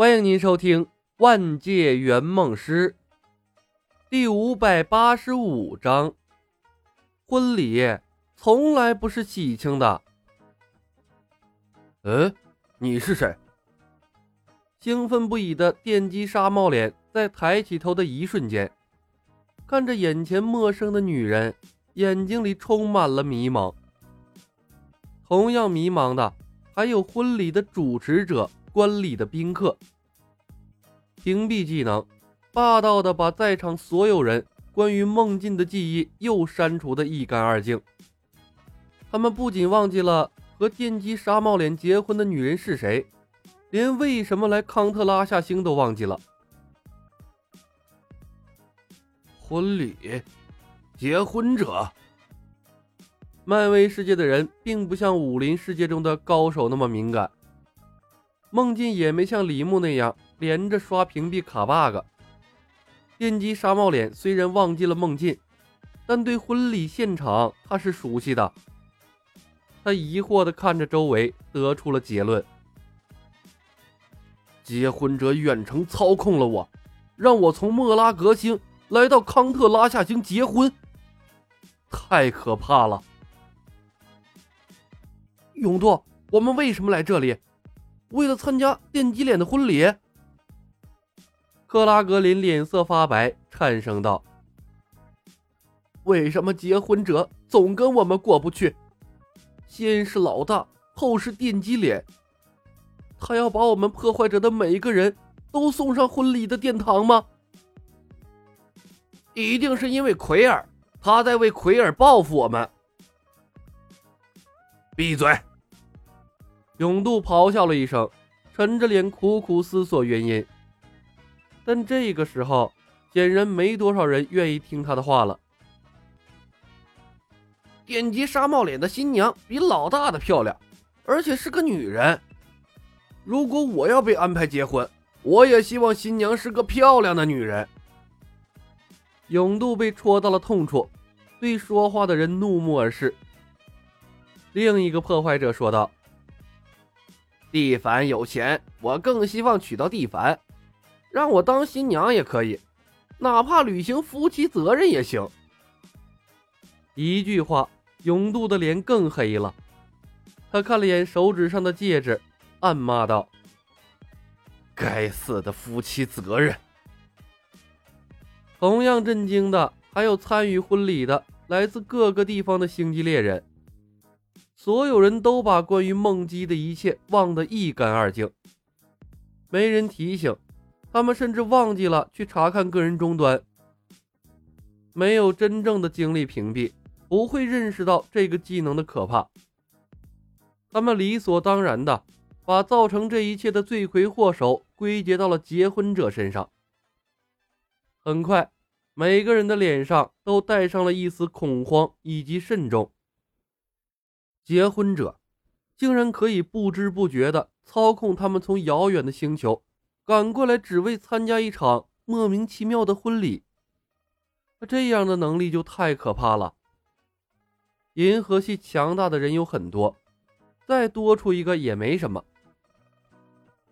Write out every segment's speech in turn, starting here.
欢迎您收听《万界圆梦师》第五百八十五章。婚礼从来不是喜庆的。嗯，你是谁？兴奋不已的电击纱帽脸在抬起头的一瞬间，看着眼前陌生的女人，眼睛里充满了迷茫。同样迷茫的还有婚礼的主持者。观礼的宾客，屏蔽技能，霸道的把在场所有人关于梦境的记忆又删除的一干二净。他们不仅忘记了和电击纱帽脸结婚的女人是谁，连为什么来康特拉夏星都忘记了。婚礼，结婚者。漫威世界的人并不像武林世界中的高手那么敏感。梦境也没像李牧那样连着刷屏蔽卡 bug。电击沙帽脸虽然忘记了梦境，但对婚礼现场他是熟悉的。他疑惑地看着周围，得出了结论：结婚者远程操控了我，让我从莫拉格星来到康特拉夏星结婚，太可怕了！勇度，我们为什么来这里？为了参加电击脸的婚礼，克拉格林脸色发白，颤声道：“为什么结婚者总跟我们过不去？先是老大，后是电击脸，他要把我们破坏者的每一个人都送上婚礼的殿堂吗？一定是因为奎尔，他在为奎尔报复我们。”闭嘴！永渡咆哮了一声，沉着脸苦苦思索原因。但这个时候，显然没多少人愿意听他的话了。点击纱帽脸的新娘比老大的漂亮，而且是个女人。如果我要被安排结婚，我也希望新娘是个漂亮的女人。永渡被戳到了痛处，对说话的人怒目而视。另一个破坏者说道。蒂凡有钱，我更希望娶到蒂凡，让我当新娘也可以，哪怕履行夫妻责任也行。一句话，永渡的脸更黑了。他看了眼手指上的戒指，暗骂道：“该死的夫妻责任！”同样震惊的还有参与婚礼的来自各个地方的星际猎人。所有人都把关于梦姬的一切忘得一干二净，没人提醒他们，甚至忘记了去查看个人终端。没有真正的经历屏蔽，不会认识到这个技能的可怕。他们理所当然的把造成这一切的罪魁祸首归结到了结婚者身上。很快，每个人的脸上都带上了一丝恐慌以及慎重。结婚者竟然可以不知不觉地操控他们从遥远的星球赶过来，只为参加一场莫名其妙的婚礼。这样的能力就太可怕了。银河系强大的人有很多，再多出一个也没什么。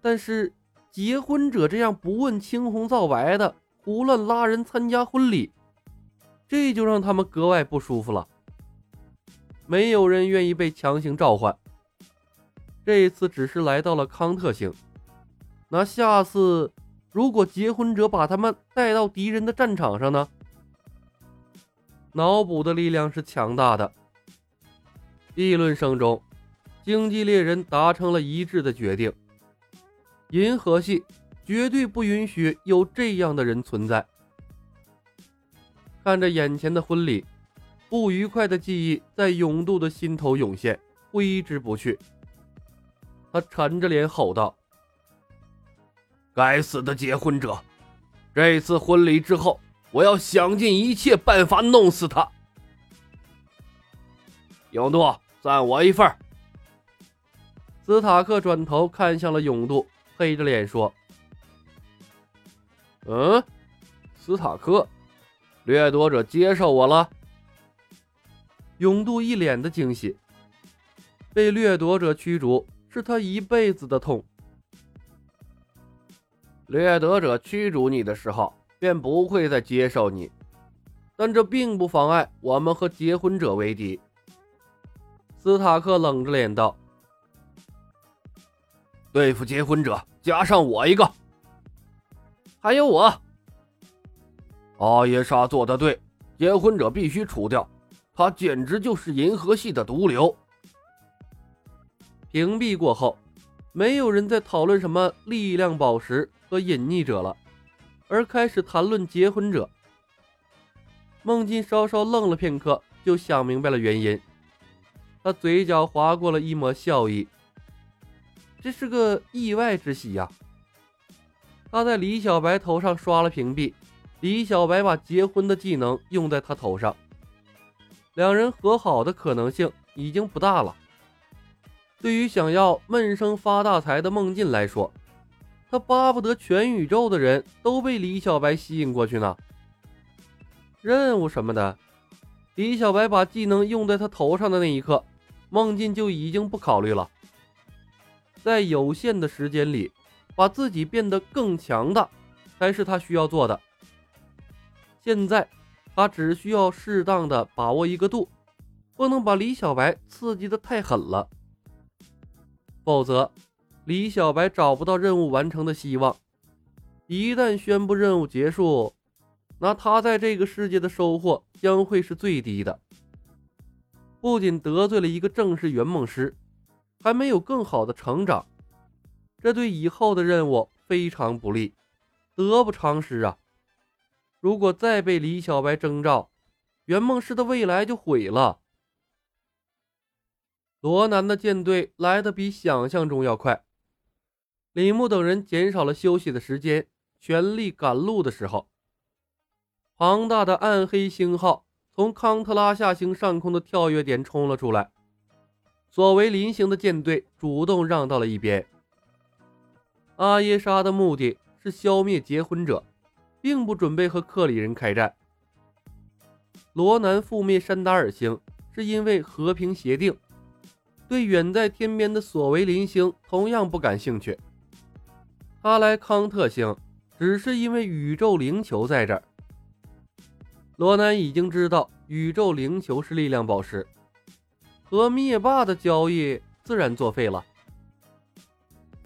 但是结婚者这样不问青红皂白的胡乱拉人参加婚礼，这就让他们格外不舒服了。没有人愿意被强行召唤。这一次只是来到了康特星，那下次如果结婚者把他们带到敌人的战场上呢？脑补的力量是强大的。议论声中，经济猎人达成了一致的决定：银河系绝对不允许有这样的人存在。看着眼前的婚礼。不愉快的记忆在永渡的心头涌现，挥之不去。他沉着脸吼道：“该死的结婚者！这次婚礼之后，我要想尽一切办法弄死他。”永渡，算我一份。斯塔克转头看向了永渡，黑着脸说：“嗯，斯塔克，掠夺者接受我了。”永渡一脸的惊喜，被掠夺者驱逐是他一辈子的痛。掠夺者驱逐你的时候，便不会再接受你。但这并不妨碍我们和结婚者为敌。”斯塔克冷着脸道：“对付结婚者，加上我一个，还有我。”阿耶莎做的对，结婚者必须除掉，他简直就是银河系的毒瘤。屏蔽过后，没有人在讨论什么力量宝石和隐匿者了，而开始谈论结婚者。孟进稍稍愣了片刻，就想明白了原因。他嘴角划过了一抹笑意，这是个意外之喜呀。他在李小白头上刷了屏蔽。李小白把结婚的技能用在他头上，两人和好的可能性已经不大了。对于想要闷声发大财的孟进来说，他巴不得全宇宙的人都被李小白吸引过去呢。任务什么的，李小白把技能用在他头上的那一刻，孟进就已经不考虑了。在有限的时间里，把自己变得更强大，才是他需要做的。现在，他只需要适当的把握一个度，不能把李小白刺激的太狠了，否则李小白找不到任务完成的希望。一旦宣布任务结束，那他在这个世界的收获将会是最低的。不仅得罪了一个正式圆梦师，还没有更好的成长，这对以后的任务非常不利，得不偿失啊！如果再被李小白征召，圆梦师的未来就毁了。罗南的舰队来的比想象中要快，李牧等人减少了休息的时间，全力赶路的时候，庞大的暗黑星号从康特拉夏星上空的跳跃点冲了出来，所谓临行的舰队主动让到了一边。阿耶莎的目的是消灭结婚者。并不准备和克里人开战。罗南覆灭山达尔星是因为和平协定，对远在天边的索维林星同样不感兴趣。他来康特星只是因为宇宙灵球在这儿。罗南已经知道宇宙灵球是力量宝石，和灭霸的交易自然作废了。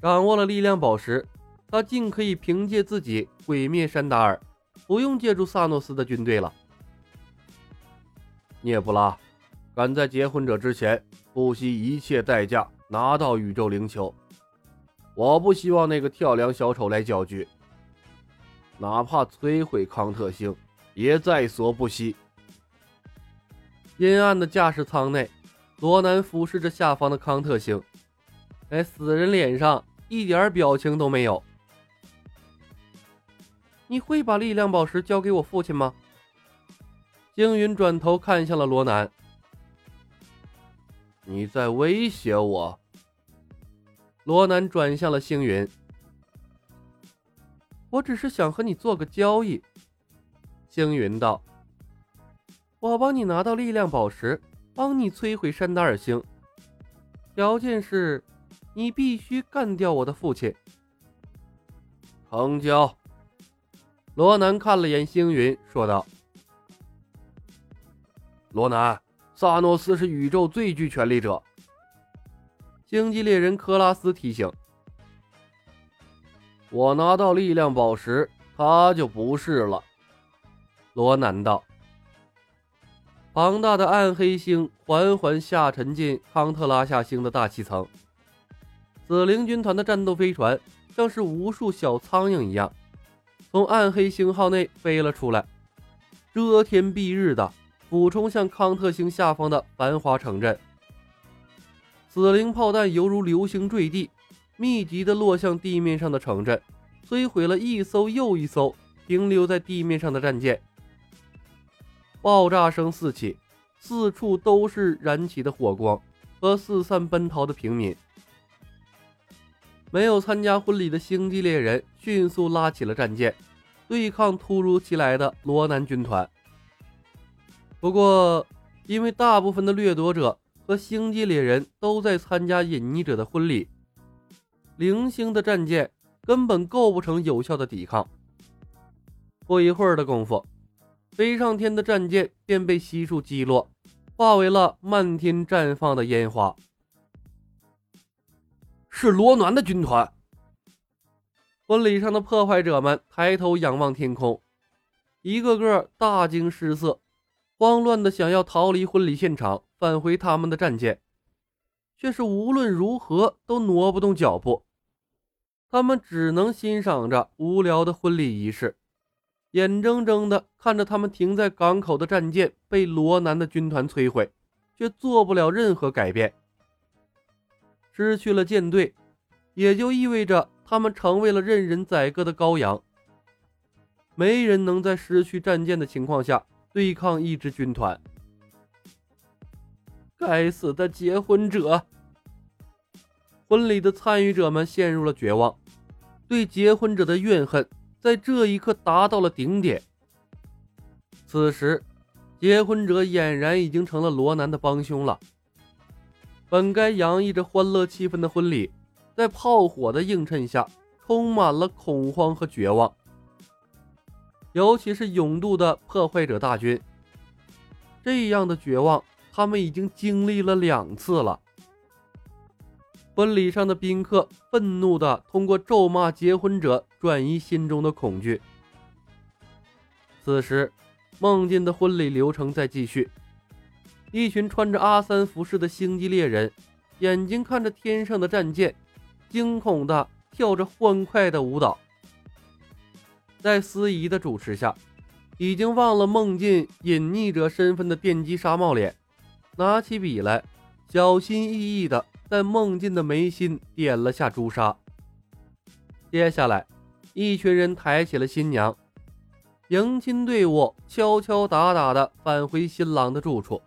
掌握了力量宝石。他尽可以凭借自己毁灭山达尔，不用借助萨诺斯的军队了。涅布拉，赶在结婚者之前，不惜一切代价拿到宇宙灵球。我不希望那个跳梁小丑来搅局，哪怕摧毁康特星，也在所不惜。阴暗的驾驶舱内，罗南俯视着下方的康特星，哎，死人脸上一点表情都没有。你会把力量宝石交给我父亲吗？星云转头看向了罗南。你在威胁我？罗南转向了星云。我只是想和你做个交易。星云道：“我帮你拿到力量宝石，帮你摧毁山达尔星，条件是，你必须干掉我的父亲。”成交。罗南看了眼星云，说道：“罗南，萨诺斯是宇宙最具权力者。”星际猎人克拉斯提醒：“我拿到力量宝石，他就不是了。”罗南道：“庞大的暗黑星缓缓下沉进康特拉夏星的大气层，紫灵军团的战斗飞船像是无数小苍蝇一样。”从暗黑星号内飞了出来，遮天蔽日的俯冲向康特星下方的繁华城镇。死灵炮弹犹如流星坠地，密集的落向地面上的城镇，摧毁了一艘又一艘停留在地面上的战舰。爆炸声四起，四处都是燃起的火光和四散奔逃的平民。没有参加婚礼的星际猎人迅速拉起了战舰，对抗突如其来的罗南军团。不过，因为大部分的掠夺者和星际猎人都在参加隐匿者的婚礼，零星的战舰根本构不成有效的抵抗。不一会儿的功夫，飞上天的战舰便被悉数击落，化为了漫天绽放的烟花。是罗南的军团。婚礼上的破坏者们抬头仰望天空，一个个大惊失色，慌乱的想要逃离婚礼现场，返回他们的战舰，却是无论如何都挪不动脚步。他们只能欣赏着无聊的婚礼仪式，眼睁睁的看着他们停在港口的战舰被罗南的军团摧毁，却做不了任何改变。失去了舰队，也就意味着他们成为了任人宰割的羔羊。没人能在失去战舰的情况下对抗一支军团。该死的结婚者！婚礼的参与者们陷入了绝望。对结婚者的怨恨在这一刻达到了顶点。此时，结婚者俨然已经成了罗南的帮凶了。本该洋溢着欢乐气氛的婚礼，在炮火的映衬下，充满了恐慌和绝望。尤其是勇渡的破坏者大军，这样的绝望，他们已经经历了两次了。婚礼上的宾客愤怒地通过咒骂结婚者转移心中的恐惧。此时，梦境的婚礼流程在继续。一群穿着阿三服饰的星际猎人，眼睛看着天上的战舰，惊恐地跳着欢快的舞蹈。在司仪的主持下，已经忘了梦境隐匿者身份的电击沙帽脸，拿起笔来，小心翼翼地。在梦境的眉心点了下朱砂。接下来，一群人抬起了新娘，迎亲队伍敲敲打打的返回新郎的住处。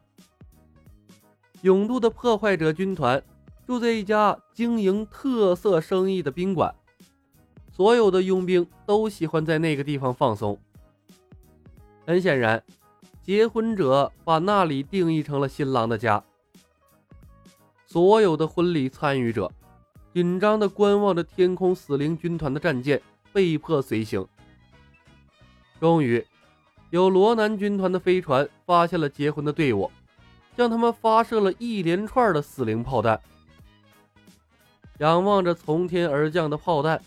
永渡的破坏者军团住在一家经营特色生意的宾馆，所有的佣兵都喜欢在那个地方放松。很显然，结婚者把那里定义成了新郎的家。所有的婚礼参与者紧张地观望着天空死灵军团的战舰，被迫随行。终于，有罗南军团的飞船发现了结婚的队伍，向他们发射了一连串的死灵炮弹。仰望着从天而降的炮弹，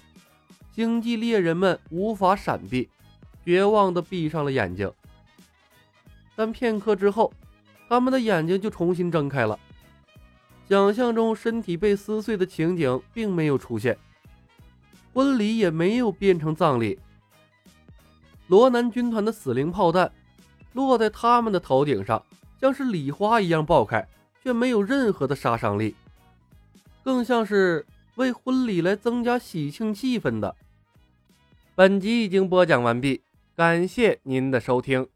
星际猎人们无法闪避，绝望地闭上了眼睛。但片刻之后，他们的眼睛就重新睁开了。想象中身体被撕碎的情景并没有出现，婚礼也没有变成葬礼。罗南军团的死灵炮弹落在他们的头顶上，像是礼花一样爆开，却没有任何的杀伤力，更像是为婚礼来增加喜庆气氛的。本集已经播讲完毕，感谢您的收听。